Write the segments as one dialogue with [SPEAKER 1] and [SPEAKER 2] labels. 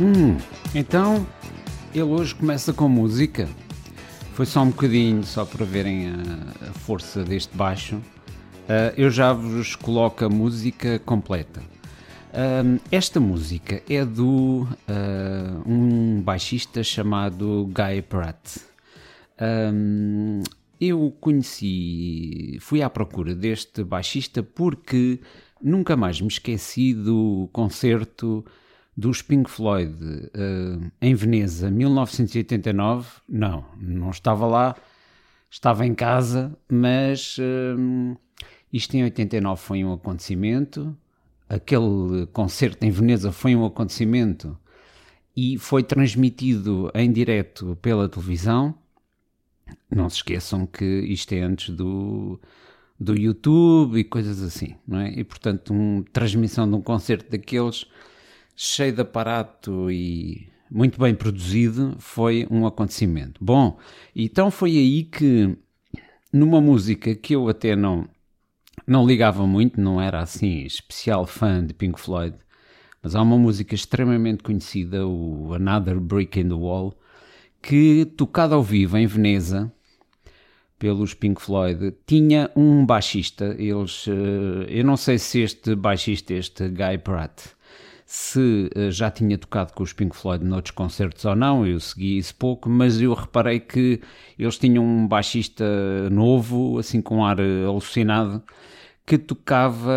[SPEAKER 1] Hum, então ele hoje começa com música. Foi só um bocadinho, só para verem a, a força deste baixo. Uh, eu já vos coloco a música completa. Esta música é do uh, um baixista chamado Guy Pratt. eu conheci, fui à procura deste baixista porque nunca mais me esqueci do concerto dos Pink Floyd uh, em Veneza, 1989, não, não estava lá, estava em casa, mas uh, isto em 89 foi um acontecimento, aquele concerto em Veneza foi um acontecimento e foi transmitido em direto pela televisão. Não se esqueçam que isto é antes do, do YouTube e coisas assim, não é? E portanto, uma transmissão de um concerto daqueles cheio de aparato e muito bem produzido, foi um acontecimento. Bom, então foi aí que, numa música que eu até não, não ligava muito, não era assim especial fã de Pink Floyd, mas há uma música extremamente conhecida, o Another Brick in the Wall, que tocada ao vivo em Veneza pelos Pink Floyd tinha um baixista. Eles, eh, eu não sei se este baixista, este Guy Pratt, se uh, já tinha tocado com os Pink Floyd noutros concertos ou não, eu segui isso pouco, mas eu reparei que eles tinham um baixista novo, assim com ar eh, alucinado, que tocava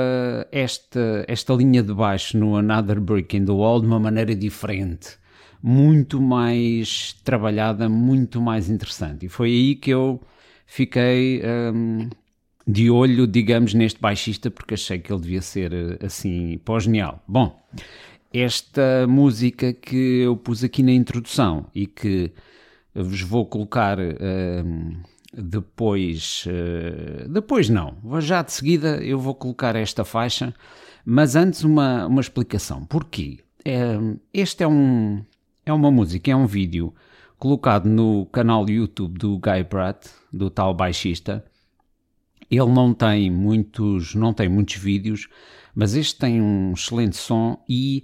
[SPEAKER 1] esta, esta linha de baixo no Another Brick in the Wall de uma maneira diferente, muito mais trabalhada, muito mais interessante. E foi aí que eu fiquei. Um, de olho, digamos, neste baixista, porque achei que ele devia ser eh, assim pós-genial. Bom, esta música que eu pus aqui na introdução e que vos vou colocar uh, depois, uh, depois não, já de seguida eu vou colocar esta faixa, mas antes uma, uma explicação. Porquê? É, este é, um, é uma música, é um vídeo colocado no canal YouTube do Guy Pratt, do tal baixista, ele não tem muitos, não tem muitos vídeos, mas este tem um excelente som e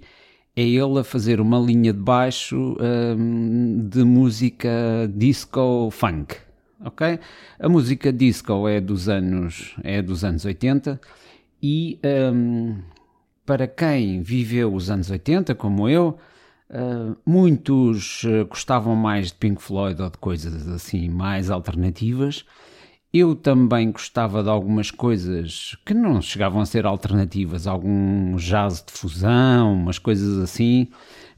[SPEAKER 1] é ele a fazer uma linha de baixo um, de música disco funk, ok? A música disco é dos anos é dos anos 80 e um, para quem viveu os anos 80 como eu Uh, muitos uh, gostavam mais de Pink Floyd ou de coisas assim mais alternativas eu também gostava de algumas coisas que não chegavam a ser alternativas, algum jazz de fusão, umas coisas assim,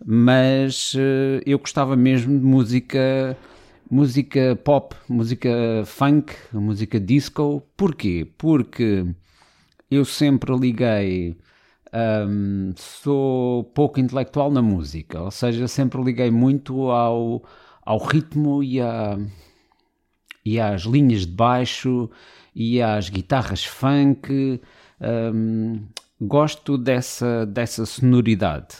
[SPEAKER 1] mas uh, eu gostava mesmo de música, música pop, música funk, música disco. Porquê? Porque eu sempre liguei. Um, sou pouco intelectual na música, ou seja, sempre liguei muito ao, ao ritmo e a e às linhas de baixo e às guitarras funk. Um, gosto dessa, dessa sonoridade,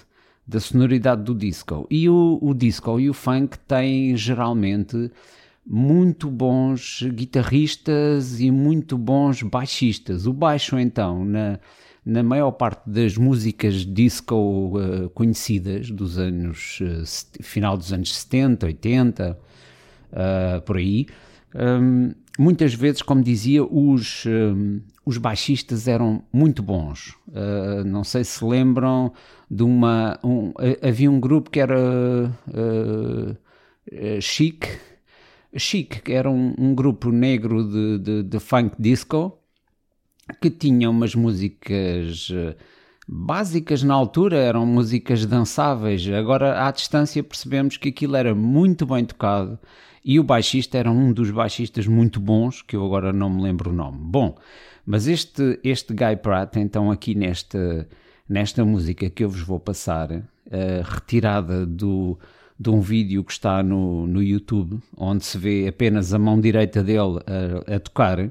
[SPEAKER 1] da sonoridade do disco. E o, o disco e o funk têm geralmente muito bons guitarristas e muito bons baixistas. O baixo, então, na, na maior parte das músicas disco uh, conhecidas dos anos, uh, final dos anos 70, 80, uh, por aí, muitas vezes, como dizia, os, os baixistas eram muito bons. Uh, não sei se lembram de uma. Um, havia um grupo que era uh, Chic. Chic, que era um, um grupo negro de, de, de, funk disco que tinha umas músicas básicas na altura, eram músicas dançáveis. Agora, à distância, percebemos que aquilo era muito bem tocado e o baixista era um dos baixistas muito bons, que eu agora não me lembro o nome. Bom, mas este, este Guy Pratt, então aqui nesta, nesta música que eu vos vou passar, uh, retirada do, de um vídeo que está no, no YouTube, onde se vê apenas a mão direita dele a, a tocar,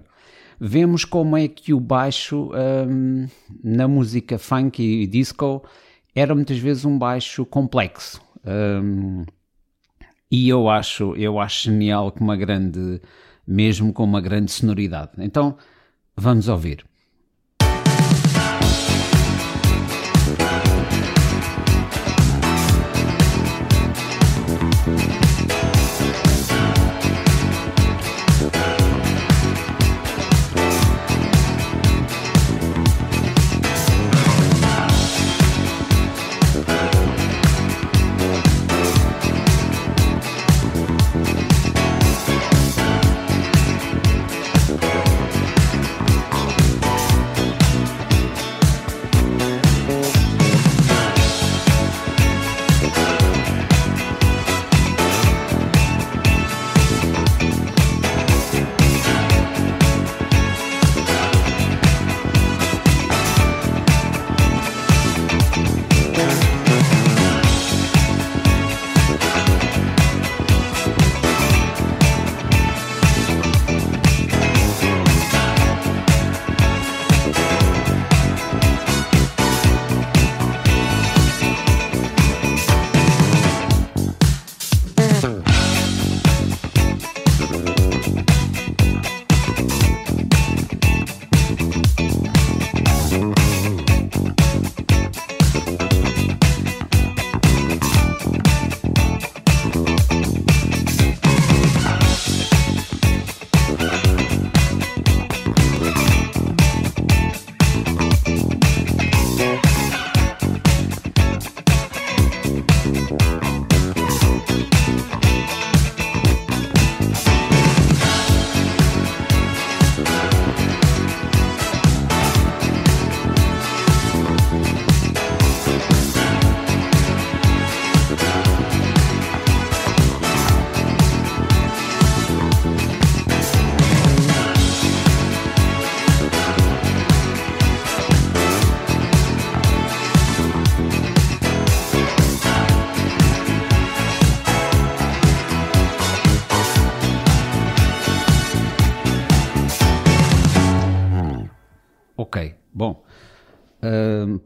[SPEAKER 1] vemos como é que o baixo um, na música funk e disco era muitas vezes um baixo complexo. Um, e eu acho, eu acho genial com uma grande, mesmo com uma grande sonoridade. Então, vamos ouvir.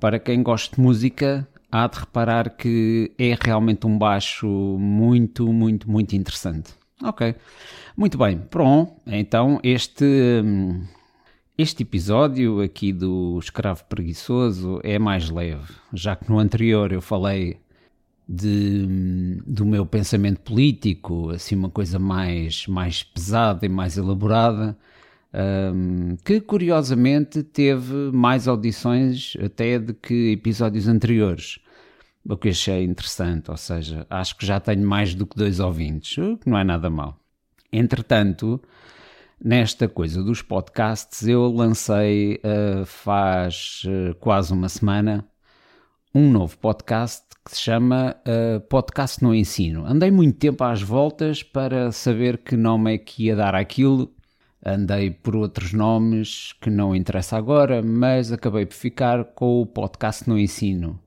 [SPEAKER 1] Para quem gosta de música, há de reparar que é realmente um baixo muito, muito, muito interessante. Ok, muito bem, pronto. Então, este, hum, este episódio aqui do Escravo Preguiçoso é mais leve, já que no anterior eu falei de, hum, do meu pensamento político, assim, uma coisa mais, mais pesada e mais elaborada. Um, que curiosamente teve mais audições até do que episódios anteriores, o que achei interessante, ou seja, acho que já tenho mais do que dois ouvintes, o que não é nada mal. Entretanto, nesta coisa dos podcasts, eu lancei uh, faz uh, quase uma semana um novo podcast que se chama uh, Podcast no Ensino. Andei muito tempo às voltas para saber que nome é que ia dar aquilo andei por outros nomes que não interessa agora, mas acabei por ficar com o podcast no ensino.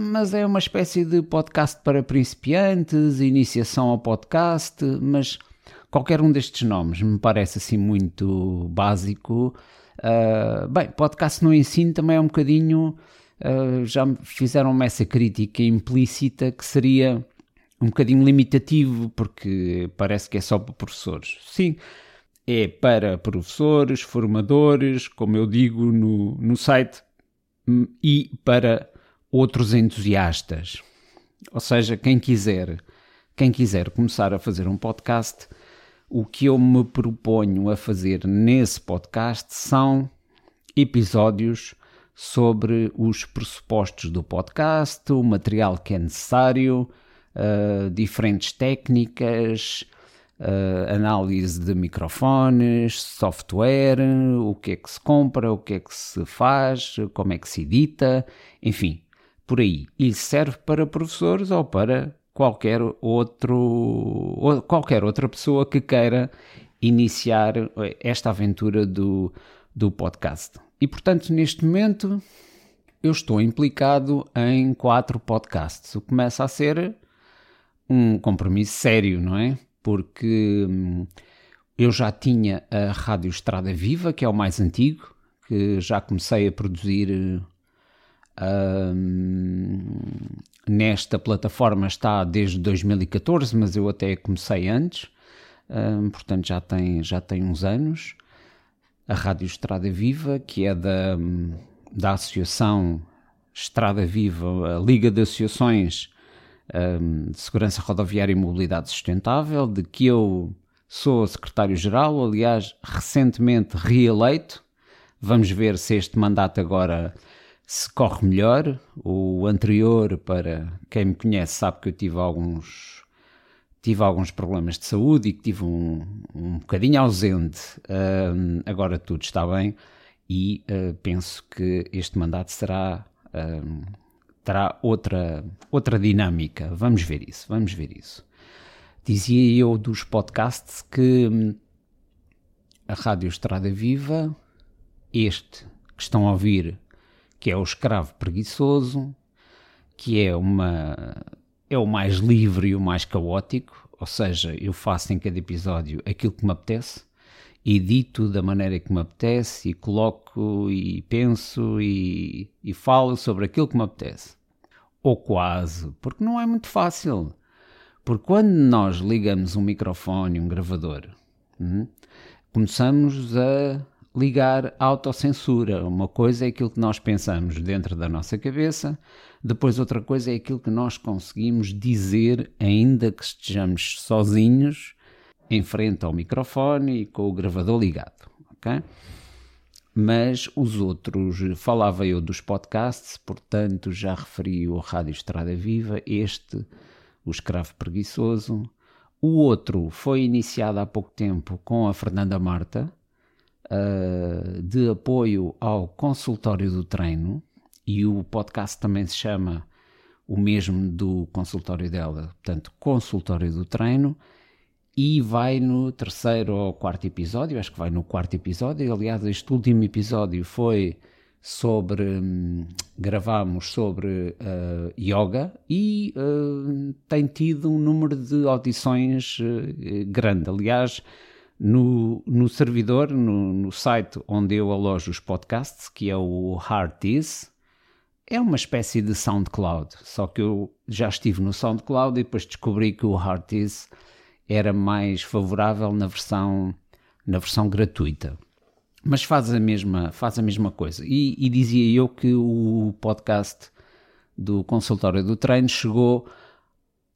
[SPEAKER 1] Mas é uma espécie de podcast para principiantes, iniciação ao podcast, mas qualquer um destes nomes me parece assim muito básico. Uh, bem, podcast no ensino também é um bocadinho. Uh, já fizeram-me essa crítica implícita que seria um bocadinho limitativo, porque parece que é só para professores. Sim, é para professores, formadores, como eu digo no, no site, hum, e para outros entusiastas. Ou seja, quem quiser, quem quiser começar a fazer um podcast, o que eu me proponho a fazer nesse podcast são episódios sobre os pressupostos do podcast, o material que é necessário, uh, diferentes técnicas, uh, análise de microfones, software, o que é que se compra, o que é que se faz, como é que se edita, enfim, por aí. E serve para professores ou para qualquer outro ou qualquer outra pessoa que queira iniciar esta aventura do, do podcast. E portanto, neste momento, eu estou implicado em quatro podcasts, o que começa a ser um compromisso sério, não é? Porque hum, eu já tinha a Rádio Estrada Viva, que é o mais antigo, que já comecei a produzir hum, nesta plataforma está desde 2014, mas eu até comecei antes, hum, portanto já tem, já tem uns anos. A Rádio Estrada Viva, que é da, da Associação Estrada Viva, a Liga de Associações um, de Segurança Rodoviária e Mobilidade Sustentável, de que eu sou secretário-geral, aliás, recentemente reeleito. Vamos ver se este mandato agora se corre melhor. O anterior, para quem me conhece, sabe que eu tive alguns tive alguns problemas de saúde e que tive um, um bocadinho ausente. Um, agora tudo está bem e uh, penso que este mandato será um, terá outra, outra dinâmica. Vamos ver isso, vamos ver isso. Dizia eu dos podcasts que hum, a Rádio Estrada Viva, este que estão a ouvir, que é o Escravo Preguiçoso, que é uma é o mais livre e o mais caótico, ou seja, eu faço em cada episódio aquilo que me apetece edito da maneira que me apetece e coloco e penso e, e falo sobre aquilo que me apetece. Ou quase, porque não é muito fácil. Porque quando nós ligamos um microfone, um gravador, hum, começamos a ligar a autocensura. Uma coisa é aquilo que nós pensamos dentro da nossa cabeça, depois outra coisa é aquilo que nós conseguimos dizer, ainda que estejamos sozinhos em frente ao microfone e com o gravador ligado, ok? Mas os outros, falava eu dos podcasts, portanto já referi o Rádio Estrada Viva, este, o Escravo Preguiçoso. O outro foi iniciado há pouco tempo com a Fernanda Marta, uh, de apoio ao consultório do treino, e o podcast também se chama o mesmo do consultório dela, portanto, consultório do treino e vai no terceiro ou quarto episódio, acho que vai no quarto episódio. Aliás, este último episódio foi sobre. Hum, gravamos sobre uh, yoga e uh, tem tido um número de audições uh, grande. Aliás, no, no servidor, no, no, site onde eu alojo os podcasts, que é o Heartis, é uma espécie de SoundCloud, só que eu já estive no SoundCloud e depois descobri que o Heartis era mais favorável na versão, na versão gratuita. Mas faz a mesma, faz a mesma coisa. E, e dizia eu que o podcast do consultório do treino chegou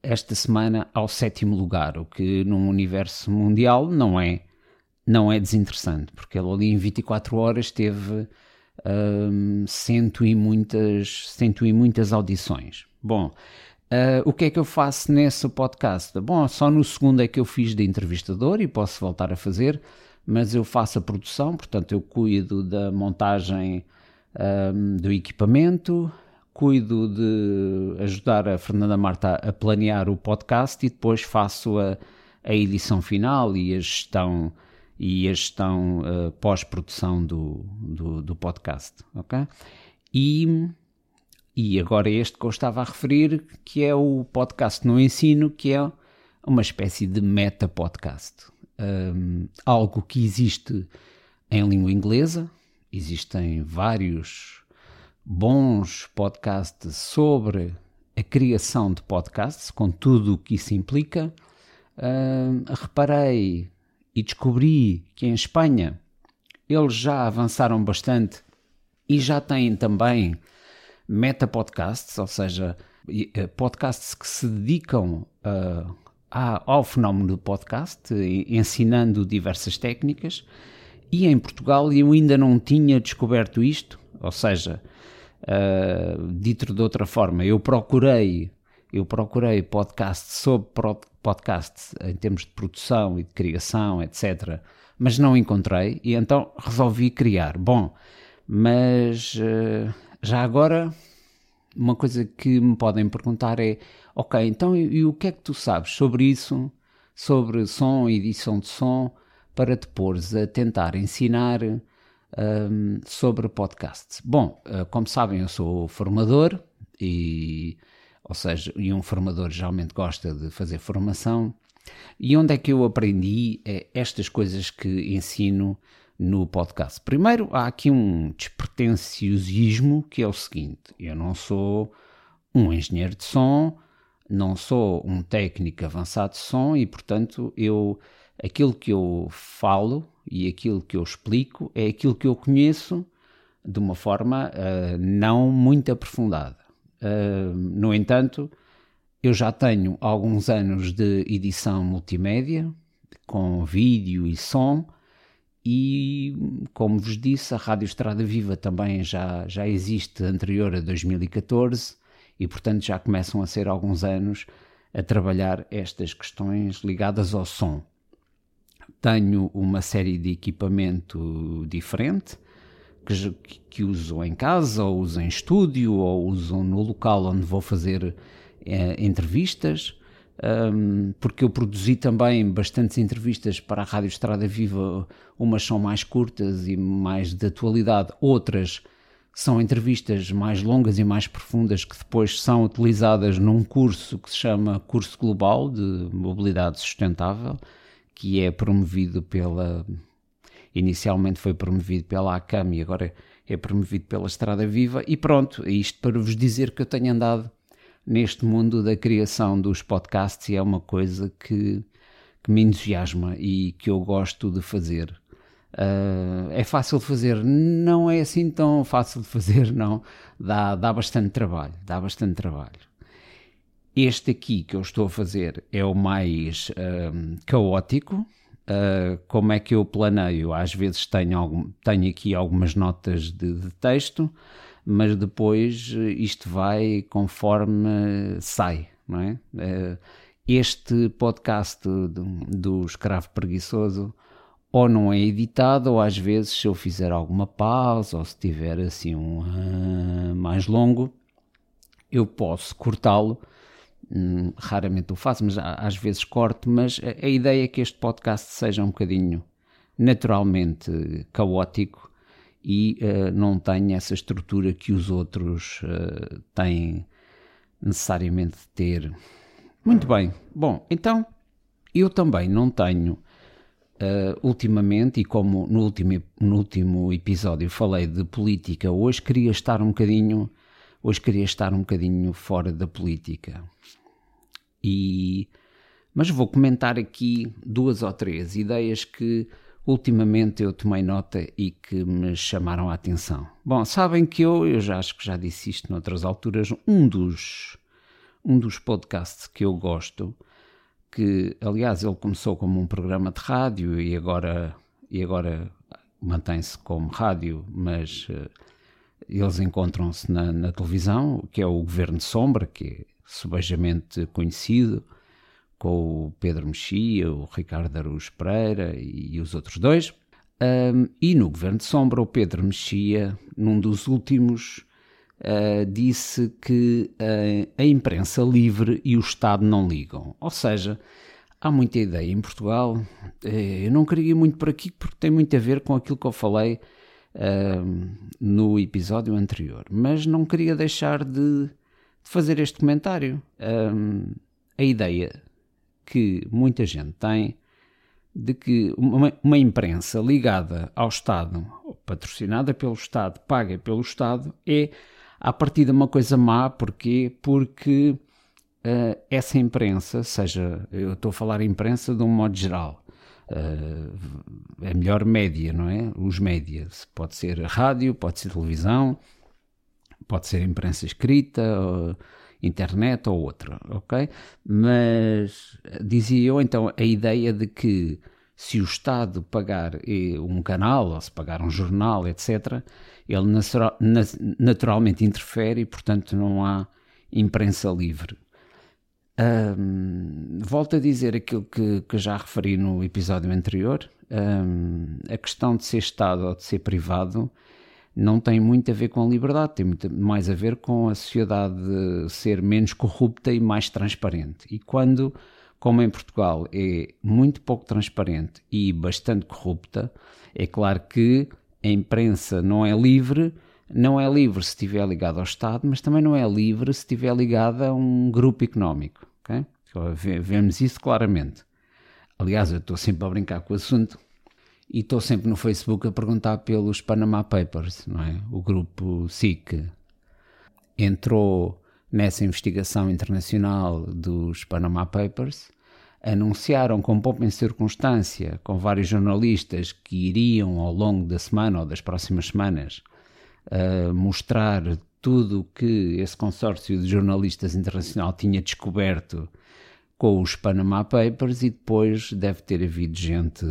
[SPEAKER 1] esta semana ao sétimo lugar, o que num universo mundial não é não é desinteressante, porque ele ali em 24 horas teve um, cento, e muitas, cento e muitas audições. Bom, uh, o que é que eu faço nesse podcast? Bom, só no segundo é que eu fiz de entrevistador e posso voltar a fazer, mas eu faço a produção, portanto eu cuido da montagem um, do equipamento, cuido de ajudar a Fernanda Marta a planear o podcast e depois faço a, a edição final e a gestão e a gestão uh, pós-produção do, do, do, podcast, ok? E, e agora este que eu estava a referir, que é o podcast no ensino, que é uma espécie de meta-podcast. Um, algo que existe em língua inglesa, existem vários bons podcasts sobre a criação de podcasts, com tudo o que isso implica. Uh, reparei e descobri que em Espanha eles já avançaram bastante e já têm também meta podcasts, ou seja, eh, podcasts que se dedicam uh, ao fenómeno do podcast, ensinando diversas técnicas. E em Portugal eu ainda não tinha descoberto isto, ou seja, Uh, dito de outra forma, eu procurei, eu procurei podcasts sobre podcasts em termos de produção e de criação, etc. Mas não encontrei e então resolvi criar. Bom, mas uh, já agora uma coisa que me podem perguntar é: ok, então e, e o que é que tu sabes sobre isso, sobre som edição de som, para te pôres a tentar ensinar um, sobre podcasts. Bom, uh, como sabem, eu sou formador e, ou seja, e um formador geralmente gosta de fazer formação. E onde é que eu aprendi é estas coisas que ensino no podcast? Primeiro, há aqui um despretensiosismo que é o seguinte: eu não sou um engenheiro de som, não sou um técnico avançado de som e, portanto, eu aquilo que eu falo e aquilo que eu explico é aquilo que eu conheço de uma forma uh, não muito aprofundada. Uh, no entanto, eu já tenho alguns anos de edição multimédia, com vídeo e som, e como vos disse, a Rádio Estrada Viva também já, já existe anterior a 2014 e, portanto, já começam a ser alguns anos a trabalhar estas questões ligadas ao som tenho uma série de equipamento diferente que, que uso em casa, ou uso em estúdio, ou uso no local onde vou fazer é, entrevistas. Um, porque eu produzi também bastantes entrevistas para a Rádio Estrada Viva, umas são mais curtas e mais de atualidade, outras são entrevistas mais longas e mais profundas que depois são utilizadas num curso que se chama Curso Global de Mobilidade Sustentável, que é promovido pela. Inicialmente foi promovido pela ACAM e agora é promovido pela Estrada Viva. E pronto, isto para vos dizer que eu tenho andado neste mundo da criação dos podcasts e é uma coisa que, que me entusiasma e que eu gosto de fazer. Uh, é fácil de fazer? Não é assim tão fácil de fazer, não. Dá, dá bastante trabalho, dá bastante trabalho. Este aqui que eu estou a fazer é o mais um, caótico. Uh, como é que eu planeio? Às vezes tenho, algum, tenho aqui algumas notas de, de texto, mas depois isto vai conforme sai, não é? Uh, este podcast do, do Escravo Preguiçoso ou não é editado, ou às vezes se eu fizer alguma pausa, ou se tiver assim um uh, mais longo, eu posso cortá-lo Hum, raramente o faço, mas às vezes corto. Mas a, a, ideia é que este podcast seja um bocadinho naturalmente caótico e uh, não tenha essa estrutura que os outros uh, têm necessariamente de ter. Muito bem. Bom, então eu também não tenho uh, ultimamente, e como no último, no último episódio falei de política, hoje queria estar um bocadinho, hoje queria estar um bocadinho fora da política. E, mas vou comentar aqui duas ou três ideias que ultimamente eu tomei nota e que me chamaram a atenção. Bom, sabem que eu, eu já acho que já disse isto noutras alturas, um dos, um dos podcasts que eu gosto, que aliás ele começou como um programa de rádio e agora, e agora mantém-se como rádio, mas uh, eles encontram-se na, na, televisão, que é o Governo Sombra, que é subejamente conhecido, com o Pedro Mexia, o Ricardo Aruz Pereira e, os outros dois. Um, e no Governo de Sombra, o Pedro Mexia, num dos últimos, uh, disse que uh, a imprensa livre e o Estado não ligam. Ou seja, há muita ideia em Portugal. Uh, eu não queria ir muito por aqui porque tem muito a ver com aquilo que eu falei no episódio anterior, mas não queria deixar de, de fazer este comentário. a ideia que muita gente tem de que uma, uma, imprensa ligada ao Estado, patrocinada pelo Estado, paga pelo Estado, é a partir de uma coisa má. Porquê? Porque uh, essa imprensa, seja, eu estou a falar imprensa de um modo geral, uh, é melhor média, não é? Os médias. Pode ser rádio, pode ser televisão, pode ser imprensa escrita. Internet ou outra, ok? Mas dizia eu então a ideia de que se o Estado pagar eh, um canal ou se pagar um jornal, etc., ele naturalmente interfere e, portanto, não há imprensa livre. Um, volto a dizer aquilo que, que, já referi no episódio anterior: um, a questão de ser Estado ou de ser privado não tem muito a ver com a liberdade, tem muito mais a ver com a sociedade ser menos corrupta e mais transparente. E quando, como em Portugal, é muito pouco transparente e bastante corrupta, é claro que a imprensa não é livre, não é livre se estiver ligada ao Estado, mas também não é livre se estiver ligada a um grupo económico. Okay? Vemos isso claramente. Aliás, eu estou sempre a brincar com o assunto, e estou sempre no Facebook a perguntar pelos Panama Papers, não é? O grupo SIC entrou nessa investigação internacional dos Panama Papers, anunciaram com pouco em circunstância, com vários jornalistas que iriam ao longo da semana ou das próximas semanas uh, mostrar tudo o que esse consórcio de jornalistas internacional tinha descoberto com os Panama Papers e depois deve ter havido gente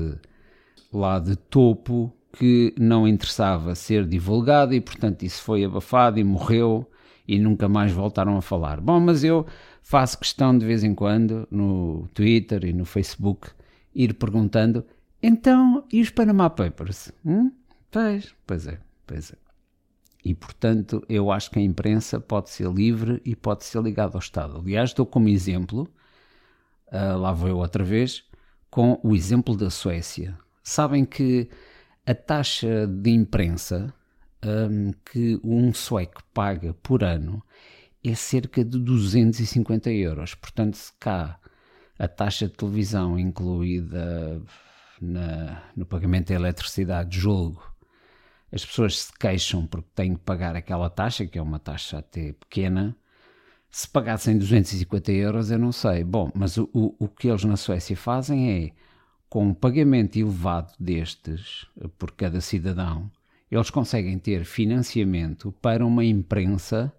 [SPEAKER 1] lá de topo que não interessava ser divulgado e, portanto, isso foi abafado e morreu e nunca mais voltaram a falar. Bom, mas eu faço questão de vez em quando no Twitter e no Facebook ir perguntando: então, e os Panama Papers? Hum? Pois, pois é, pois é. E, portanto, eu acho que a imprensa pode ser livre e pode ser ligada ao Estado. Aliás, dou como exemplo, uh, lá vou eu outra vez, com o exemplo da Suécia sabem que a taxa de imprensa um, que um sueco paga por ano é cerca de 250 euros. Portanto, se cá a taxa de televisão incluída na, no pagamento da eletricidade, julgo, as pessoas se queixam porque têm que pagar aquela taxa, que é uma taxa até pequena. Se pagassem 250 euros, eu não sei. Bom, mas o, o, o que eles na Suécia fazem é com um pagamento elevado destes eh, por cada cidadão, eles conseguem ter financiamento para uma imprensa,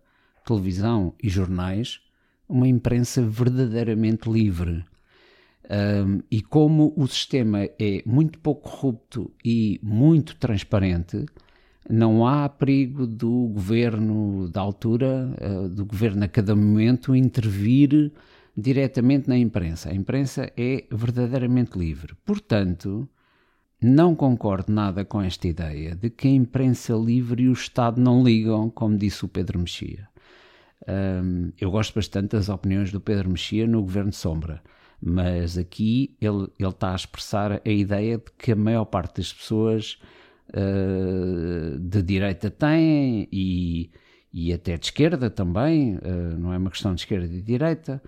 [SPEAKER 1] televisão e jornais, uma imprensa verdadeiramente livre. Um, e como o sistema é muito pouco corrupto e muito transparente, não há perigo do governo da altura, uh, do governo a cada momento, intervir diretamente na imprensa. A imprensa é verdadeiramente livre. Portanto, não concordo nada com esta ideia de que a imprensa livre e o Estado não ligam, como disse o Pedro Mexia. Um, eu gosto bastante das opiniões do Pedro Mexia no Governo Sombra, mas aqui ele, ele está a expressar a ideia de que a maior parte das pessoas uh, de direita têm e, e até de esquerda também, uh, não é uma questão de esquerda e de direita,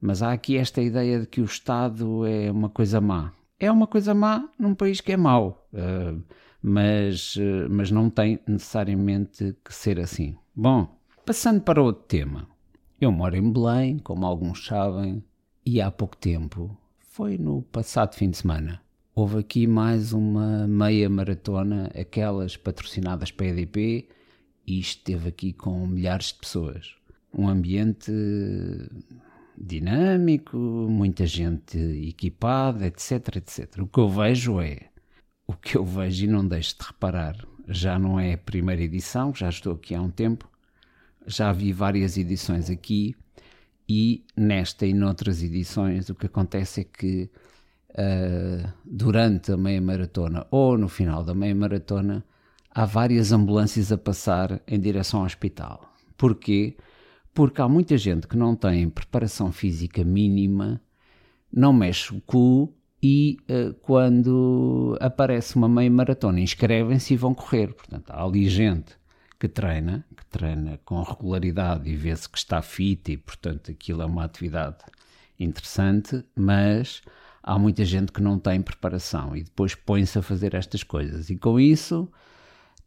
[SPEAKER 1] mas há aqui esta ideia de que o Estado é uma coisa má. é uma coisa má num país que é mau, uh, mas, uh, mas não tem necessariamente que ser assim. Bom, passando para outro tema. Eu moro em Belém, como alguns sabem, e há pouco tempo, foi no passado fim de semana, houve aqui mais uma meia maratona, aquelas patrocinadas pela EDP, e esteve aqui com milhares de pessoas. Um ambiente dinâmico, muita gente equipada, etc, etc. O que eu vejo é, o que eu vejo e não deixo de reparar, já não é a primeira edição, já estou aqui há um tempo, já vi várias edições aqui e nesta e noutras edições o que acontece é que uh, durante a meia maratona ou no final da meia maratona há várias ambulâncias a passar em direção ao hospital. Porquê? Porque há muita gente que não tem preparação física mínima, não mexe o cu e uh, quando aparece uma meia maratona inscrevem-se e vão correr. Portanto, há ali gente que treina, que treina com regularidade e vê-se que está fit e, portanto, aquilo é uma atividade interessante, mas há muita gente que não tem preparação e depois põe-se a fazer estas coisas. E com isso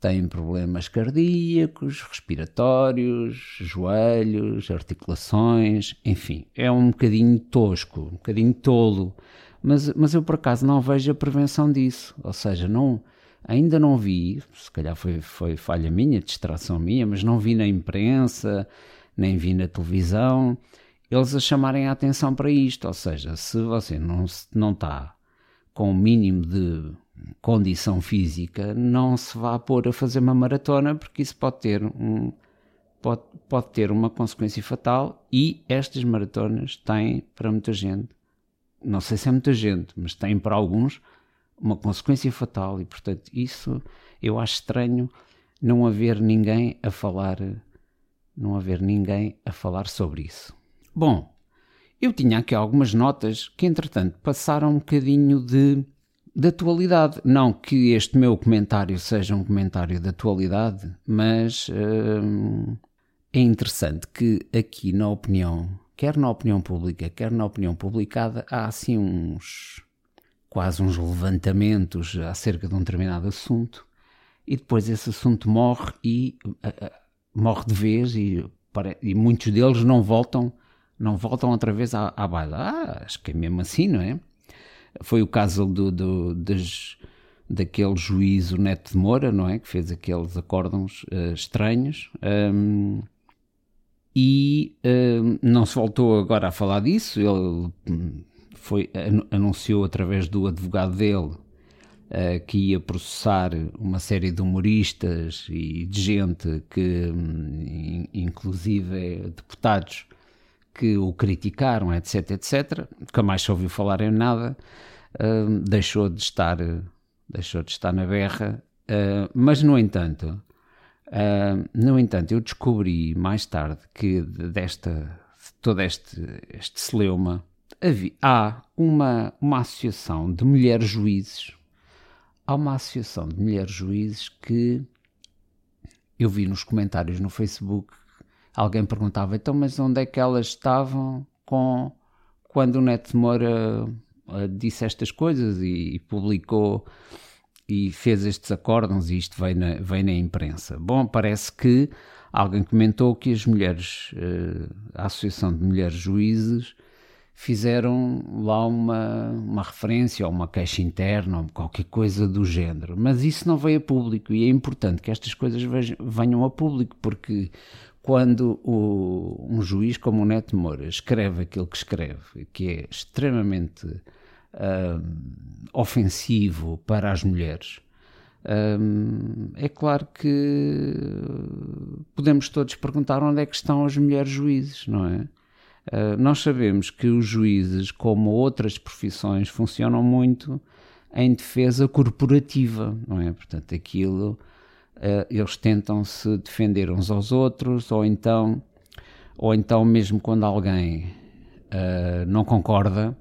[SPEAKER 1] têm problemas cardíacos, respiratórios, joelhos, articulações, enfim, é um bocadinho tosco, um bocadinho tolo, mas, mas eu por acaso não vejo a prevenção disso, ou seja, não, ainda não vi, se calhar foi, foi falha minha, distração minha, mas não vi na imprensa, nem vi na televisão, eles a chamarem a atenção para isto, ou seja, se você não, não está com o mínimo de condição física, não se vá pôr a fazer uma maratona, porque isso pode ter um, pode, pode ter uma consequência fatal e estas maratonas têm para muita gente, não sei se é muita gente, mas têm para alguns uma consequência fatal e portanto isso eu acho estranho não haver ninguém a falar não haver ninguém a falar sobre isso. Bom, eu tinha aqui algumas notas que entretanto passaram um bocadinho de de atualidade. Não que este meu comentário seja um comentário de atualidade, mas hum, é interessante que aqui na opinião, quer na opinião pública, quer na opinião publicada, há assim uns quase uns levantamentos acerca de um determinado assunto e depois esse assunto morre e uh, morre de vez e, para, e, muitos deles não voltam não voltam outra vez à, à baila. Ah, acho que é mesmo assim, não é? Foi o caso do, do, das, daquele juiz, o Neto de Moura, não é? Que fez aqueles acórdãos uh, estranhos. Um, e um, não se voltou agora a falar disso. Ele hum, foi, anunciou através do advogado dele uh, que ia processar uma série de humoristas e de gente que, um, inclusive deputados, que o criticaram, etc, etc, nunca mais se ouviu falar em nada, uh, deixou de estar deixou de estar na berra, uh, mas no entanto, uh, no entanto, eu descobri mais tarde que desta todo este, este celeuma havia, há uma, uma associação de mulheres juízes, há uma associação de mulheres juízes que eu vi nos comentários no Facebook alguém perguntava, então, mas onde é que elas estavam com quando o Neto Moura uh, disse estas coisas e, e, publicou e fez estes acórdãos e isto veio na, na imprensa. Bom, parece que alguém comentou que as mulheres, uh, a Associação de Mulheres Juízes, fizeram lá uma, uma referência ou uma queixa interna ou qualquer coisa do género. Mas isso não veio a público e é importante que estas coisas venham a público porque quando o, um juiz como o Neto Moura escreve aquilo que escreve, que é extremamente uh, ofensivo para as mulheres, uh, é claro que podemos todos perguntar onde é que estão as mulheres juízes, não é? Uh, nós sabemos que os juízes, como outras profissões, funcionam muito em defesa corporativa, não é? Portanto, aquilo uh, eles tentam se defender uns aos outros, ou então, ou então mesmo quando alguém uh, não concorda,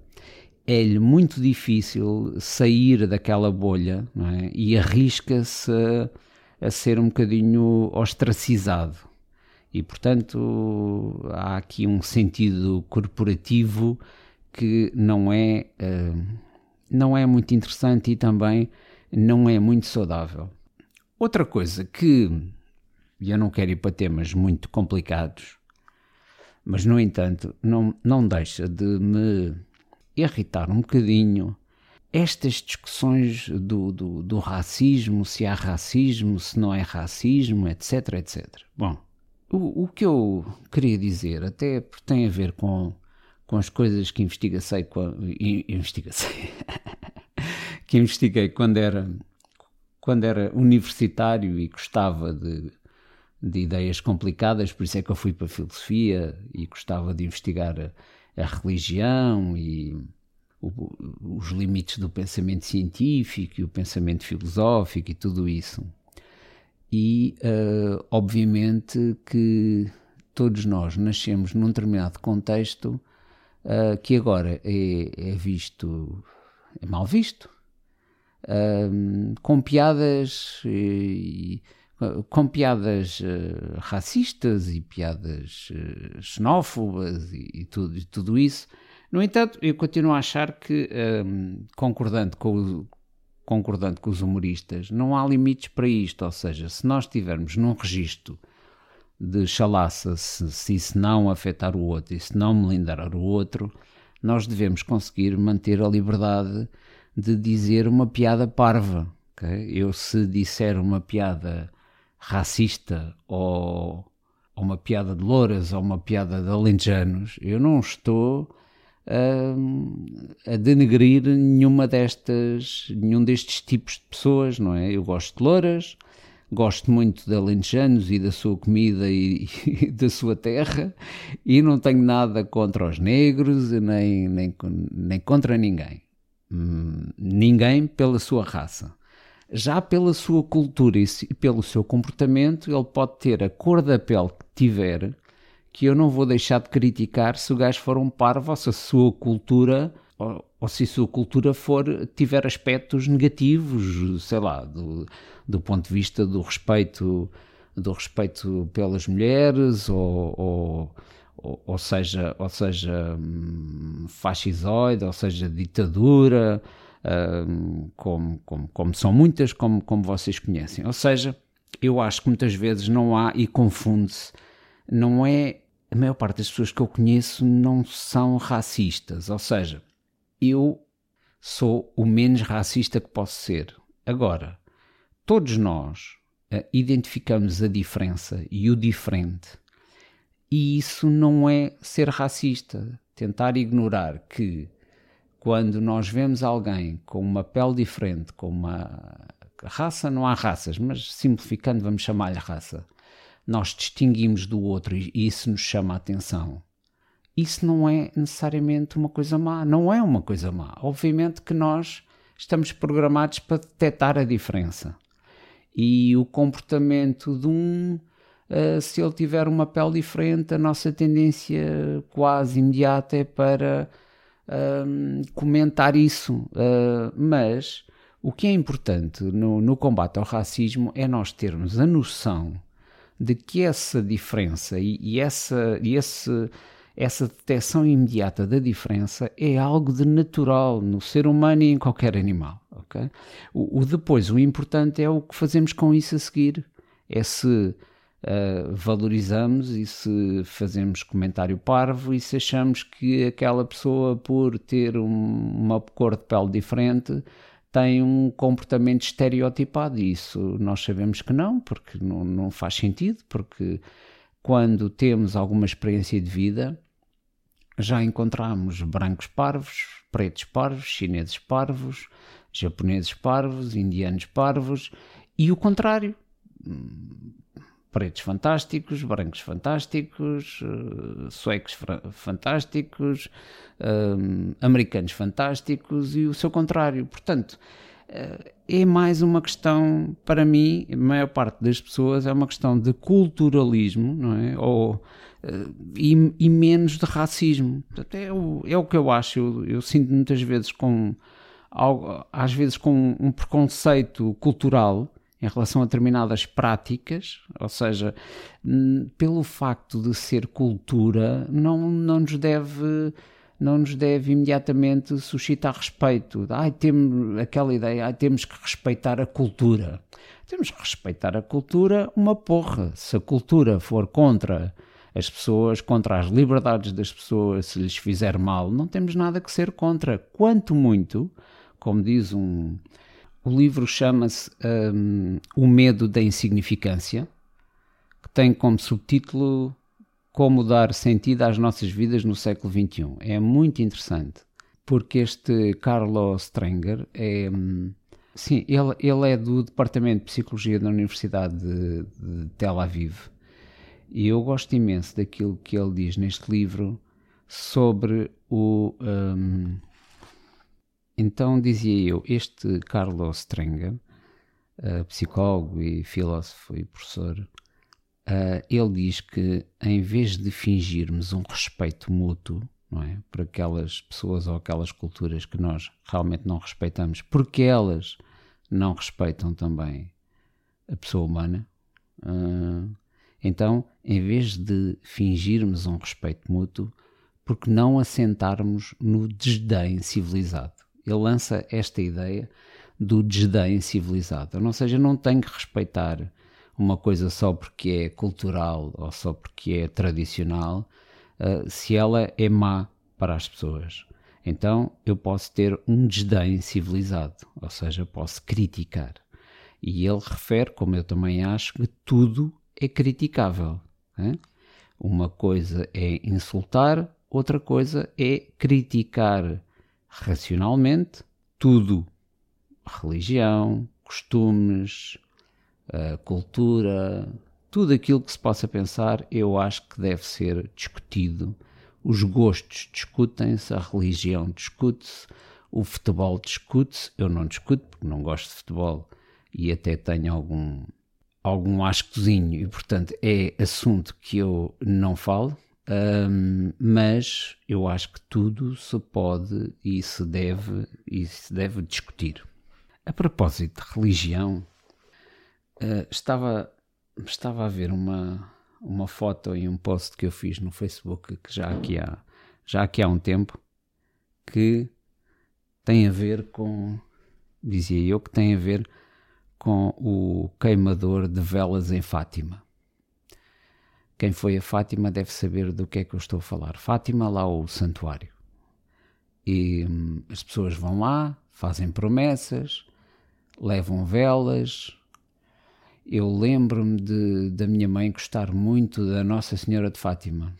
[SPEAKER 1] é-lhe muito difícil sair daquela bolha é? e arrisca-se a, a ser um bocadinho ostracizado. E, portanto, há aqui um sentido corporativo que não é, uh, não é muito interessante e também não é muito saudável. Outra coisa que eu não quero ir para temas muito complicados, mas no entanto não, não deixa de me irritar um bocadinho estas discussões do, do, do, racismo, se há racismo, se não é racismo, etc, etc. Bom, o, o que eu queria dizer, até porque tem a ver com, com as coisas que investiguei, investiguei, que investiguei quando era, quando era universitário e gostava de, de ideias complicadas, por isso é que eu fui para a filosofia e gostava de investigar a, a religião e o, os limites do pensamento científico e o pensamento filosófico e tudo isso. E, uh, obviamente, que todos nós nascemos num determinado contexto uh, que agora é, é, visto, é mal visto, uh, com piadas e, com piadas racistas e piadas xenófobas e, e, tudo, e tudo isso no entanto, eu continuo a achar que, um, concordando, com o, concordando com os humoristas, não há limites para isto. Ou seja, se nós estivermos num registro de chalaça, se, se isso não afetar o outro e se não melindrar o outro, nós devemos conseguir manter a liberdade de dizer uma piada parva. Okay? Eu, se disser uma piada racista ou, ou uma piada de louras ou uma piada de alentejanos, eu não estou a, a denegrir nenhuma destas, nenhum destes tipos de pessoas, não é? Eu gosto de louras, gosto muito de alentejanos e da sua comida e, e, da sua terra e não tenho nada contra os negros nem, nem, nem contra ninguém. Hum, ninguém pela sua raça. Já pela sua cultura e pelo seu comportamento, ele pode ter a cor da pele que tiver, que eu não vou deixar de criticar se o gajo for um parvo ou se a sua cultura ou, ou se a sua cultura for tiver aspectos negativos, sei lá, do, do ponto de vista do respeito do respeito pelas mulheres ou, ou, ou, seja, ou seja hum, fascisoide, ou seja ditadura, hum, como, como, como são muitas, como, como vocês conhecem. Ou seja, eu acho que muitas vezes não há e confunde-se não é. A maior parte das pessoas que eu conheço não são racistas, ou seja, eu sou o menos racista que posso ser. Agora, todos nós uh, identificamos a diferença e o diferente, e isso não é ser racista. Tentar ignorar que quando nós vemos alguém com uma pele diferente, com uma raça, não há raças, mas simplificando, vamos chamar-lhe raça nós distinguimos do outro e isso nos chama a atenção, isso não é necessariamente uma coisa má. Não é uma coisa má. Obviamente que nós estamos programados para detectar a diferença. E o comportamento de um, uh, se ele tiver uma pele diferente, a nossa tendência quase imediata é para uh, comentar isso. Uh, mas o que é importante no, no combate ao racismo é nós termos a noção de que essa diferença e, e essa, e esse, essa detecção imediata da diferença é algo de natural no ser humano e em qualquer animal. Okay? O, o depois, o importante é o que fazemos com isso a seguir. É se uh, valorizamos e se fazemos comentário parvo e se achamos que aquela pessoa, por ter um, uma cor de pele diferente, tem um comportamento estereotipado. E isso nós sabemos que não, porque não, não faz sentido, porque quando temos alguma experiência de vida já encontramos brancos parvos, pretos parvos, chineses parvos, japoneses parvos, indianos parvos e o contrário pretos fantásticos, brancos fantásticos, uh, suecos fantásticos, uh, americanos fantásticos e o seu contrário. Portanto, uh, é mais uma questão, para mim, a maior parte das pessoas, é uma questão de culturalismo, não é? Ou, e, e, menos de racismo. Portanto, é, o, é o que eu acho. Eu, eu sinto muitas vezes com, às vezes com um preconceito cultural em relação a determinadas práticas, ou seja, pelo facto de ser cultura, não, não nos deve não nos deve imediatamente suscitar respeito. Ai, temos aquela ideia, ai, temos que respeitar a cultura. Temos que respeitar a cultura uma porra. Se a cultura for contra as pessoas, contra as liberdades das pessoas, se lhes fizer mal, não temos nada que ser contra. Quanto muito, como diz um. O livro chama-se um, O Medo da Insignificância, que tem como subtítulo como dar sentido às nossas vidas no século XXI. É muito interessante, porque este Carlos Strenger é. Sim, ele, ele é do Departamento de Psicologia da Universidade de, de Tel Aviv. E eu gosto imenso daquilo que ele diz neste livro sobre o. Um, então, dizia eu, este Carlos Strenger, uh, psicólogo e filósofo e professor, Uh, ele diz que em vez de fingirmos um respeito mútuo não é, por aquelas pessoas ou aquelas culturas que nós realmente não respeitamos, porque elas não respeitam também a pessoa humana, uh, então, em vez de fingirmos um respeito mútuo, porque não assentarmos no desdém civilizado? Ele lança esta ideia do desdém civilizado, ou seja, não tenho que respeitar uma coisa só porque é cultural ou só porque é tradicional, uh, se ela é má para as pessoas. Então eu posso ter um desdém civilizado, ou seja, posso criticar. E ele refere, como eu também acho, que tudo é criticável. Né? Uma coisa é insultar, outra coisa é criticar racionalmente tudo. Religião, costumes, cultura, tudo aquilo que se possa pensar, eu acho que deve ser discutido. Os gostos discutem-se, a religião discute-se, o futebol discute-se. Eu não discuto porque não gosto de futebol e até tenho algum, algum ascozinho e, portanto, é assunto que eu não falo. Um, mas eu acho que tudo se pode e se deve e se deve discutir. A propósito de religião, Uh, estava, estava a ver uma, uma foto e um post que eu fiz no Facebook que já aqui há, já aqui há um tempo que tem a ver com, dizia eu, que tem a ver com o queimador de velas em Fátima. Quem foi a Fátima deve saber do que é que eu estou a falar. Fátima, lá o santuário. E hum, as pessoas vão lá, fazem promessas, levam velas, eu lembro-me da minha mãe gostar muito da Nossa Senhora de Fátima.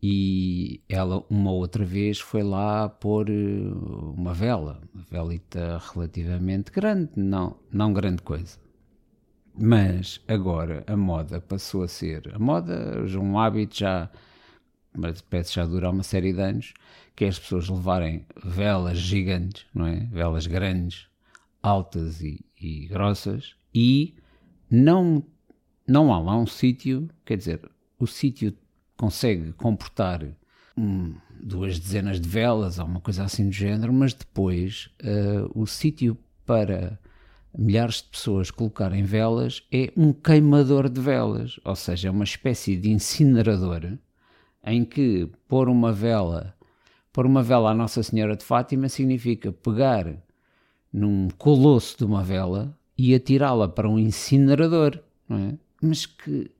[SPEAKER 1] E ela, uma outra vez, foi lá pôr eh, uma vela, uma velita relativamente grande, não, não grande coisa. Mas agora a moda passou a ser. A moda, um hábito já, mas parece já dura uma série de anos, que é as pessoas levarem velas gigantes, não é? Velas grandes, altas e, e grossas, e não, não há lá um sítio, quer dizer, o sítio consegue comportar duas dezenas de velas ou uma coisa assim do género, mas depois uh, o sítio para milhares de pessoas colocarem velas é um queimador de velas, ou seja, é uma espécie de incinerador em que pôr uma vela, pôr uma vela à Nossa Senhora de Fátima significa pegar num colosso de uma vela e atirá-la para um incinerador, não é? Mas que,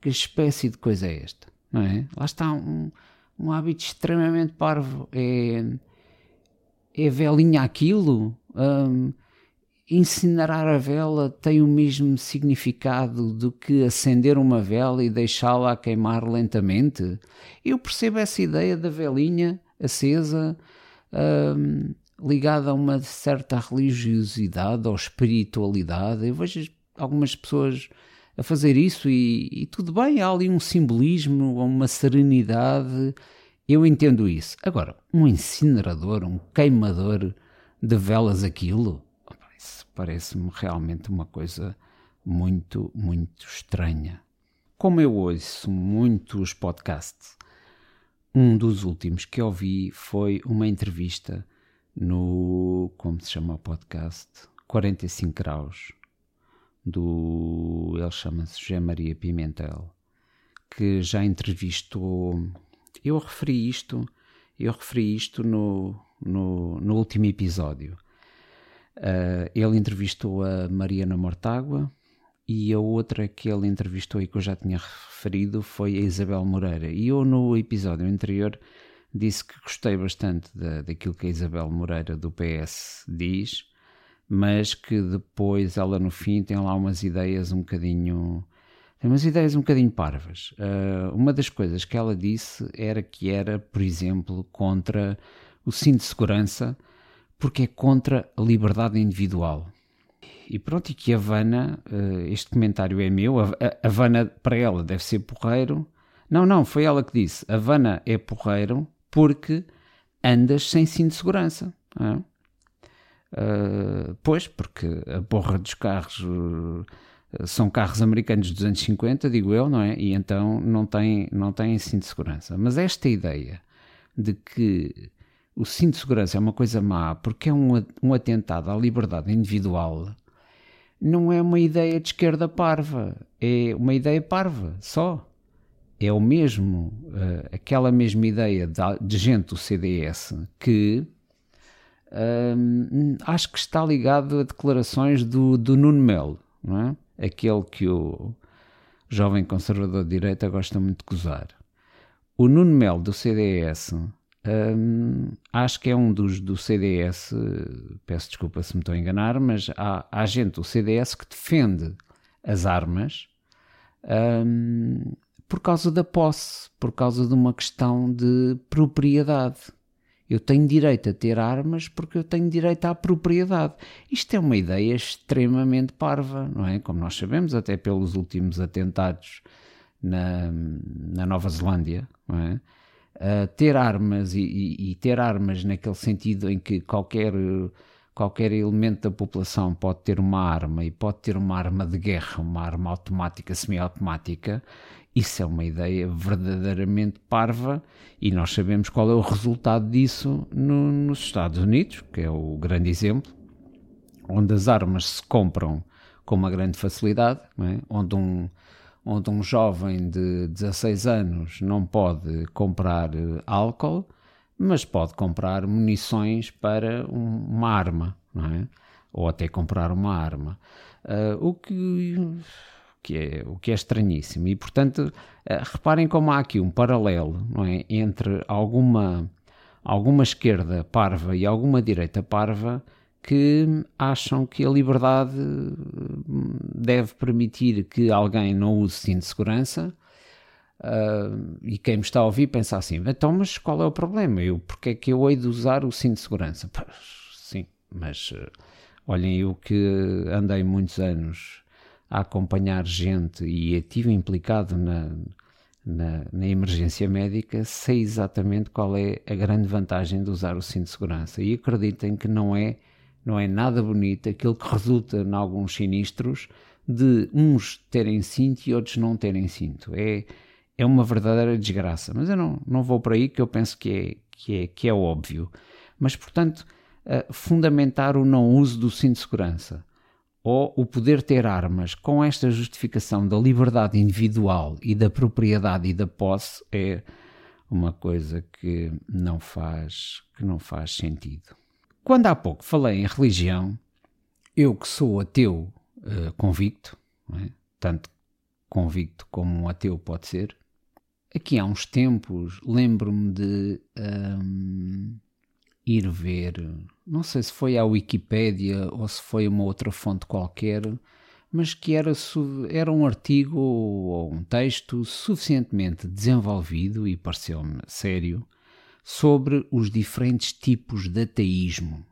[SPEAKER 1] que espécie de coisa é esta, não é? Lá está um, um hábito extremamente parvo. É, é velinha aquilo? Um, incinerar a vela tem o mesmo significado do que acender uma vela e deixá-la a queimar lentamente? Eu percebo essa ideia da velinha acesa, um, ligada a uma certa religiosidade ou espiritualidade. Eu vejo algumas pessoas a fazer isso e, e, tudo bem, há ali um simbolismo, uma serenidade. Eu entendo isso. Agora, um incinerador, um queimador de velas, aquilo, isso parece-me realmente uma coisa muito, muito estranha. Como eu ouço muitos podcasts, um dos últimos que ouvi foi uma entrevista no, como se chama o podcast, 45 graus, do, ele chama-se José Maria Pimentel, que já entrevistou, eu referi isto, Eu referi isto no, no, no último episódio. Uh, ele entrevistou a Mariana Mortágua e a outra que ele entrevistou e que eu já tinha referido foi a Isabel Moreira. E eu, no episódio anterior, disse que gostei bastante da, daquilo que a Isabel Moreira do PS diz, mas que depois ela, no fim, tem lá umas ideias um bocadinho. Tem umas ideias um bocadinho parvas. Uh, uma das coisas que ela disse era que era, por exemplo, contra o cinto de segurança, porque é contra a liberdade individual. E pronto, e que a Havana, uh, este comentário é meu, a, Havana para ela deve ser porreiro. Não, não, foi ela que disse. A Havana é porreiro porque andas sem cinto de segurança. Uh, pois, porque a porra dos carros uh, são carros americanos dos anos 50, digo eu, não é? E então não tem, não tem cinto de segurança. Mas esta ideia de que o cinto de segurança é uma coisa má porque é um, um atentado à liberdade individual não é uma ideia de esquerda parva, é uma ideia parva, só. É o mesmo, uh, aquela mesma ideia de, de, gente do CDS que uh, acho que está ligado a declarações do, do Nuno Melo, não é? Aquele que o jovem conservador de direita gosta muito de gozar. O Nuno Melo do CDS acho que é um dos do CDS, peço desculpa se me estou a enganar, mas há, há gente do CDS que defende as armas por causa da posse, por causa de uma questão de propriedade. Eu tenho direito a ter armas porque eu tenho direito à propriedade. Isto é uma ideia extremamente parva, não é? Como nós sabemos, até pelos últimos atentados na, na Nova Zelândia, não é? Uh, ter armas e, e, e, ter armas naquele sentido em que qualquer, qualquer elemento da população pode ter uma arma e pode ter uma arma de guerra, uma arma automática, semiautomática, isso é uma ideia verdadeiramente parva e nós sabemos qual é o resultado disso no, nos Estados Unidos, que é o grande exemplo, onde as armas se compram com uma grande facilidade, é? onde um, onde um jovem de 16 anos não pode comprar eh, álcool, mas pode comprar munições para um, uma arma, não é? ou até comprar uma arma. Uh, o que, que, é, o que é estranhíssimo. E, portanto, uh, reparem como há aqui um paralelo não é? entre alguma, alguma esquerda parva e alguma direita parva que acham que a liberdade hum, deve permitir que alguém não use cinto de segurança. Uh, e quem me está a ouvir pensa assim: então, mas qual é o problema? Eu, porque é que eu hei de usar o cinto de segurança? Pois, sim, mas uh, olhem, eu que andei muitos anos a acompanhar gente e estive implicado na, na, na, emergência médica, sei exatamente qual é a grande vantagem de usar o cinto de segurança. E acreditem que não é não é nada bonito, aquilo que resulta em alguns sinistros de uns terem cinto e outros não terem cinto. É, é uma verdadeira desgraça. Mas eu não, não vou para aí que eu penso que é, que é, que é óbvio. Mas, portanto, uh, fundamentar o não uso do cinto de segurança ou o poder ter armas com esta justificação da liberdade individual e da propriedade e da posse é uma coisa que não faz, que não faz sentido. Quando há pouco falei em religião, eu que sou ateu uh, convicto, é? tanto convicto como um ateu pode ser, aqui há uns tempos lembro-me de um, ir ver, não sei se foi à Wikipédia ou se foi uma outra fonte qualquer, mas que era, era um artigo ou um texto suficientemente desenvolvido e pareceu-me sério sobre os diferentes tipos de ateísmo.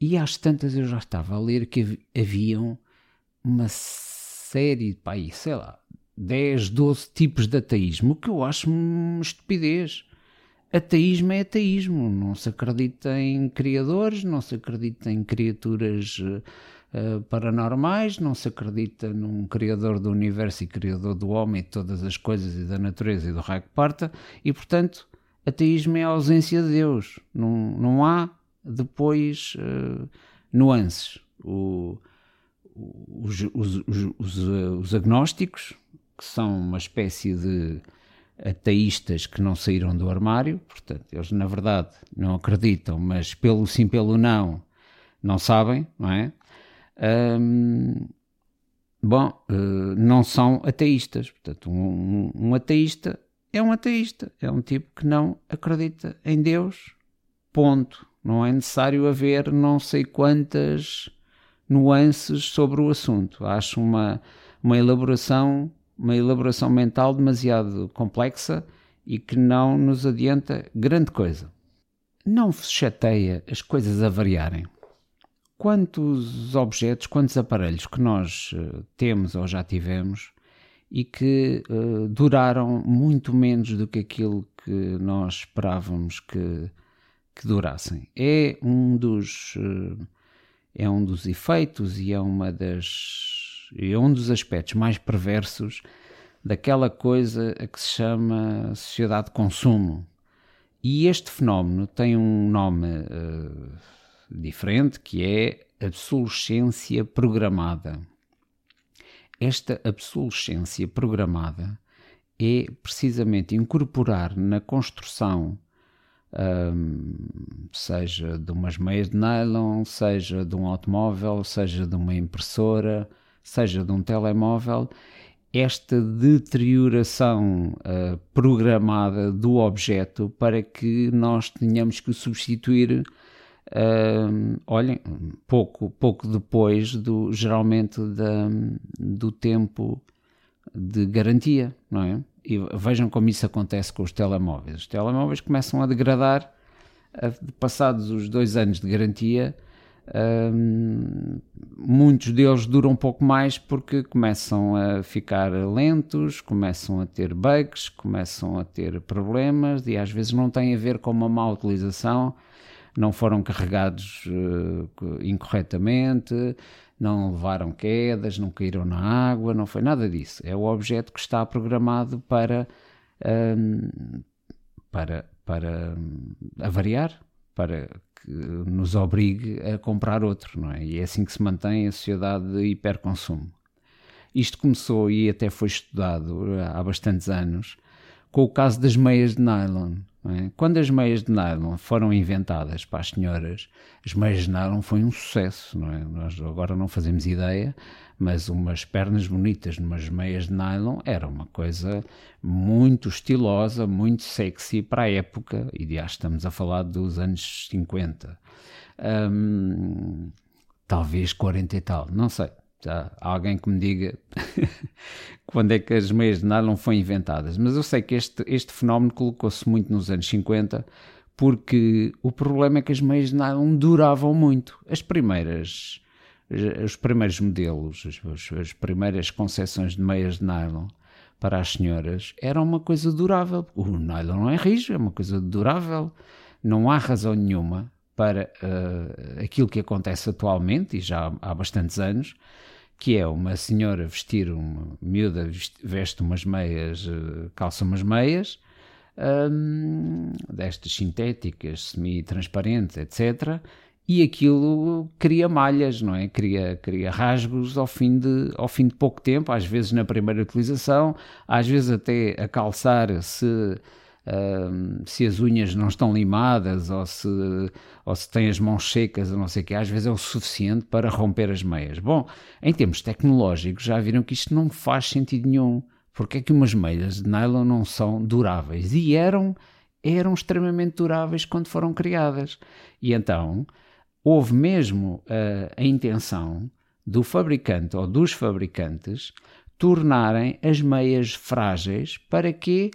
[SPEAKER 1] E às tantas eu já estava a ler que haviam uma série, pá, sei lá, 10, 12 tipos de ateísmo, que eu acho uma estupidez. Ateísmo é ateísmo, não se acredita em criadores, não se acredita em criaturas uh, paranormais, não se acredita num criador do universo e criador do homem e de todas as coisas e da natureza e do raio que parta, e portanto ateísmo é a ausência de Deus. Não, não há depois uh, nuances. O, os, os, os, os, agnósticos, que são uma espécie de ateístas que não saíram do armário, portanto, eles na verdade não acreditam, mas pelo sim, pelo não, não sabem, não é? Bom, uh, não são ateístas, portanto, um, um ateísta é um ateísta, é um tipo que não acredita em Deus, ponto. Não é necessário haver não sei quantas nuances sobre o assunto. Acho uma, uma elaboração uma elaboração mental demasiado complexa e que não nos adianta grande coisa. Não vos chateia as coisas a variarem. Quantos objetos, quantos aparelhos que nós uh, temos ou já tivemos e que uh, duraram muito menos do que aquilo que nós esperávamos que, que durassem. É um dos uh, é um dos efeitos e é uma das é um dos aspectos mais perversos daquela coisa a que se chama sociedade de consumo. E este fenómeno tem um nome uh, diferente que é obsolescência programada. Esta obsolescência programada é precisamente incorporar na construção, um, seja de umas meias de nylon, seja de um automóvel, seja de uma impressora, seja de um telemóvel, esta deterioração uh, programada do objeto para que nós tenhamos que substituir, uh, olhem, pouco, pouco depois do, geralmente da, do tempo de garantia, não é? E vejam como isso acontece com os telemóveis. Os telemóveis começam a degradar, passados os dois anos de garantia, muitos deles duram um pouco mais porque começam a ficar lentos, começam a ter bugs, começam a ter problemas e às vezes não tem a ver com uma má utilização, não foram carregados uh, incorretamente, não levaram quedas, não caíram na água, não foi nada disso. É o objeto que está programado para, um, para, para avariar, para que nos obrigue a comprar outro, não é? E é assim que se mantém a sociedade de hiperconsumo. Isto começou e até foi estudado há bastantes anos com o caso das meias de nylon. É? Quando as meias de nylon foram inventadas para as senhoras, as meias de nylon foi um sucesso. Não é? Nós agora não fazemos ideia, mas umas pernas bonitas numas meias de nylon era uma coisa muito estilosa, muito sexy para a época, e já estamos a falar dos anos 50. Um, talvez 40 e tal, não sei. Há alguém que me diga quando é que as meias de nylon foram inventadas, mas eu sei que este, este fenómeno colocou-se muito nos anos 50 porque o problema é que as meias de nylon duravam muito. As primeiras os primeiros modelos, as, as primeiras concepções de meias de nylon para as senhoras eram uma coisa durável. O nylon não é rijo, é uma coisa durável. Não há razão nenhuma para uh, aquilo que acontece atualmente, e já há bastantes anos, que é uma senhora vestir uma miúda veste umas meias, uh, calça umas meias, um, destas sintéticas, semi-transparentes, etc e aquilo cria malhas, não é? Cria, cria rasgos ao fim, de, ao fim de pouco tempo, às vezes na primeira utilização, às vezes até a calçar se, se as unhas não estão limadas ou se, ou se tem as mãos secas ou não sei o que, às vezes é o suficiente para romper as meias. Bom, em termos tecnológicos já viram que isto não faz sentido nenhum. Porque é que umas meias de nylon não são duráveis? E eram, eram extremamente duráveis quando foram criadas. E então houve mesmo uh, a intenção do fabricante ou dos fabricantes tornarem as meias frágeis para que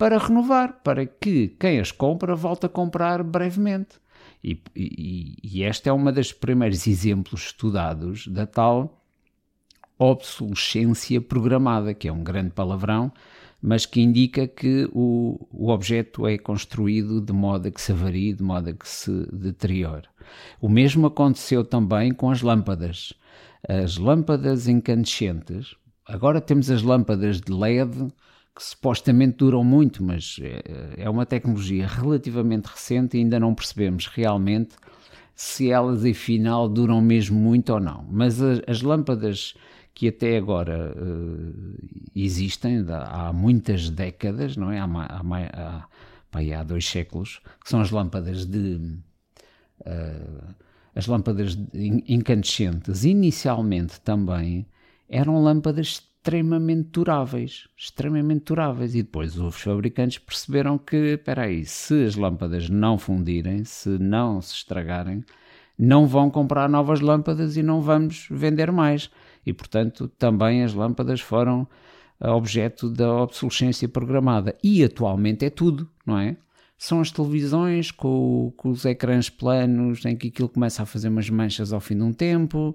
[SPEAKER 1] para renovar, para que quem as compra volte a comprar brevemente. E, e, e este é um dos primeiros exemplos estudados da tal obsolescência programada, que é um grande palavrão, mas que indica que o, o objeto é construído de modo a que se avarie, de modo a que se deteriore. O mesmo aconteceu também com as lâmpadas. As lâmpadas incandescentes, agora temos as lâmpadas de LED que supostamente duram muito, mas é, é uma tecnologia relativamente recente e ainda não percebemos realmente se elas afinal duram mesmo muito ou não. Mas as, as lâmpadas que até agora uh, existem há muitas décadas, não é? Há, há, há, há, há dois séculos, que são as lâmpadas de. Uh, as lâmpadas incandescentes, inicialmente também, eram lâmpadas extremamente duráveis, extremamente duráveis. E depois os fabricantes perceberam que, espera aí, se as lâmpadas não fundirem, se não se estragarem, não vão comprar novas lâmpadas e não vamos vender mais. E, portanto, também as lâmpadas foram objeto da obsolescência programada. E atualmente é tudo, não é? São as televisões com, com os ecrãs planos em que aquilo começa a fazer umas manchas ao fim de um tempo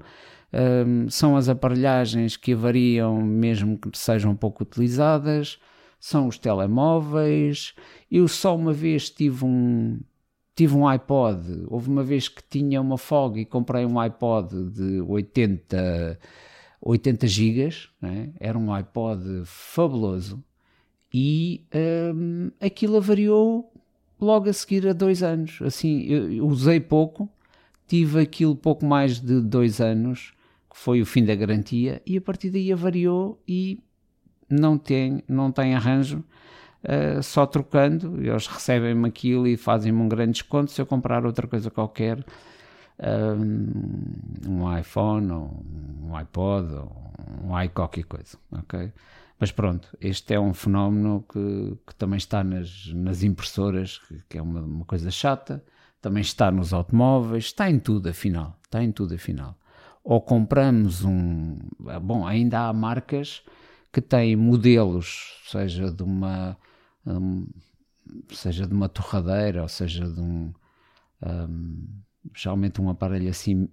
[SPEAKER 1] um, são as aparelhagens que variam mesmo que sejam pouco utilizadas, são os telemóveis. Eu só uma vez tive um, tive um iPod, houve uma vez que tinha uma folga e comprei um iPod de 80, 80 gigas, né? era um iPod fabuloso e um, aquilo avariou logo a seguir a dois anos. Assim, eu usei pouco, tive aquilo pouco mais de dois anos foi o fim da garantia, e a partir daí avariou e não tem, não tem arranjo, uh, só trocando, eles recebem-me aquilo e fazem-me um grande desconto se eu comprar outra coisa qualquer, um, um iPhone, ou um iPod, ou um i qualquer coisa, ok? Mas pronto, este é um fenómeno que, que também está nas, nas impressoras, que, que é uma, uma coisa chata, também está nos automóveis, está em tudo afinal, está em tudo afinal ou compramos um. Bom, ainda há marcas que têm modelos, seja de uma. Um, seja de uma torradeira, ou seja de um. um geralmente um aparelho assim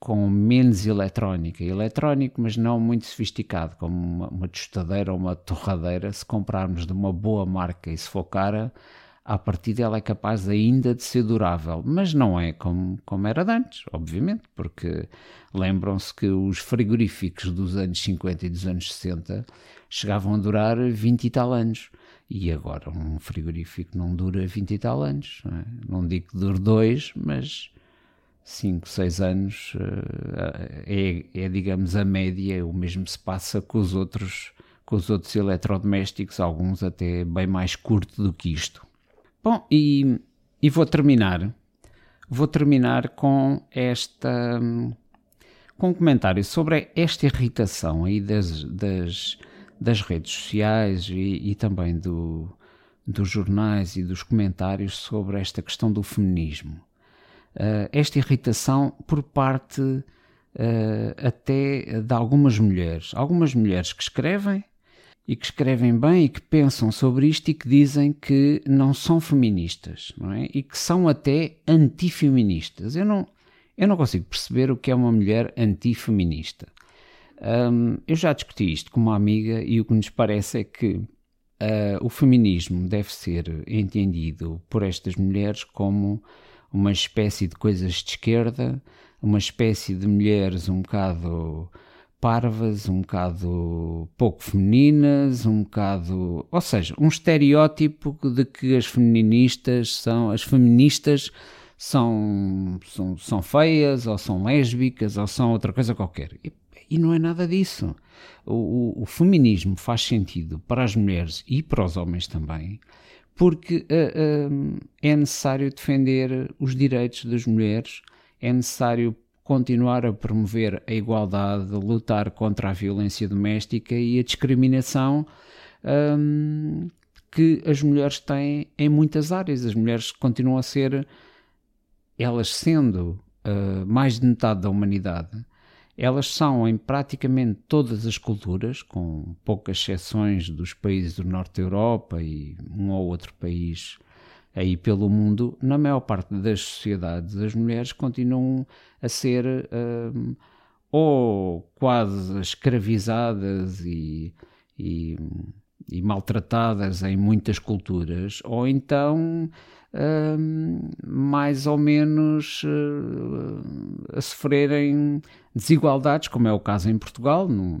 [SPEAKER 1] com menos eletrónica, eletrónico, mas não muito sofisticado, como uma, uma tostadeira ou uma torradeira. Se comprarmos de uma boa marca e se for cara, a partir dela é capaz ainda de ser durável, mas não é como, como era de antes, obviamente, porque lembram-se que os frigoríficos dos anos 50 e dos anos 60 chegavam a durar 20 e tal anos. E agora um frigorífico não dura 20 e tal anos. Não, é? não digo que dure dois, mas 5, 6 anos eh, é, é, digamos, a média. O mesmo se passa com os outros, com os outros eletrodomésticos, alguns até bem mais curto do que isto. Bom, e, e vou terminar. Vou terminar com esta. com um comentário sobre esta irritação aí das, das, das redes sociais e, e também do, dos jornais e dos comentários sobre esta questão do feminismo. Uh, esta irritação por parte uh, até de algumas mulheres. Algumas mulheres que escrevem e que escrevem bem e que pensam sobre isto e que dizem que não são feministas, não é? E que são até antifeministas. Eu não, eu não consigo perceber o que é uma mulher antifeminista. Um, eu já discuti isto com uma amiga e o que nos parece é que uh, o feminismo deve ser entendido por estas mulheres como uma espécie de coisas de esquerda, uma espécie de mulheres um bocado parvas, um bocado pouco femininas, um bocado, ou seja, um estereótipo de que as feministas são, as feministas são, são, são feias, ou são lésbicas, ou são outra coisa qualquer. E, e não é nada disso. O, o, o, feminismo faz sentido para as mulheres e para os homens também, porque uh, uh, é necessário defender os direitos das mulheres, é necessário continuar a promover a igualdade, lutar contra a violência doméstica e a discriminação um, que as mulheres têm em muitas áreas. As mulheres continuam a ser, elas sendo uh, mais de metade da humanidade, elas são em praticamente todas as culturas, com poucas exceções dos países do norte da Europa e um ou outro país aí pelo mundo, na maior parte das sociedades, as mulheres continuam a ser um, ou quase escravizadas e, e, e, maltratadas em muitas culturas, ou então um, mais ou menos uh, a sofrerem desigualdades, como é o caso em Portugal, num,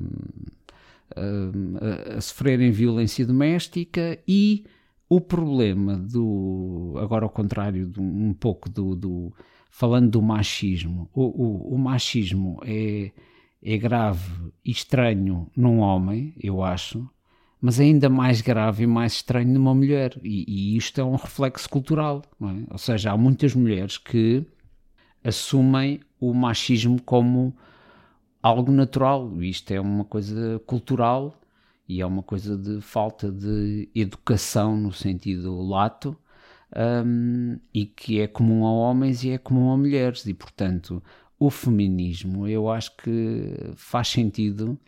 [SPEAKER 1] uh, a sofrerem violência doméstica e o problema do. Agora, ao contrário, de um pouco do, do. Falando do machismo, o, o, o machismo é, é grave e estranho num homem, eu acho, mas é ainda mais grave e mais estranho numa mulher. E, e isto é um reflexo cultural, é? Ou seja, há muitas mulheres que assumem o machismo como algo natural. Isto é uma coisa cultural e é uma coisa de falta de educação no sentido lato um, e que é comum a homens e é comum a mulheres. E, portanto, o feminismo eu acho que faz sentido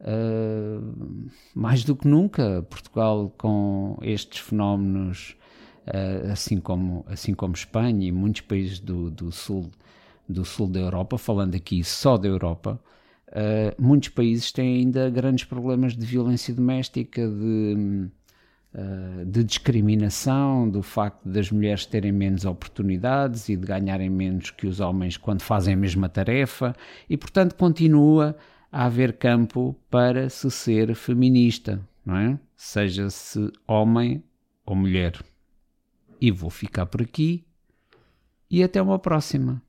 [SPEAKER 1] uh, mais do que nunca. Portugal, com estes fenómenos, uh, assim, como, assim como Espanha e muitos países do, do, sul, do sul da Europa, falando aqui só da Europa. Uh, muitos países têm ainda grandes problemas de violência doméstica, de, uh, de discriminação, do facto das mulheres terem menos oportunidades e de ganharem menos que os homens quando fazem a mesma tarefa, e portanto continua a haver campo para se ser feminista, não é? Seja-se homem ou mulher. E vou ficar por aqui e até uma próxima.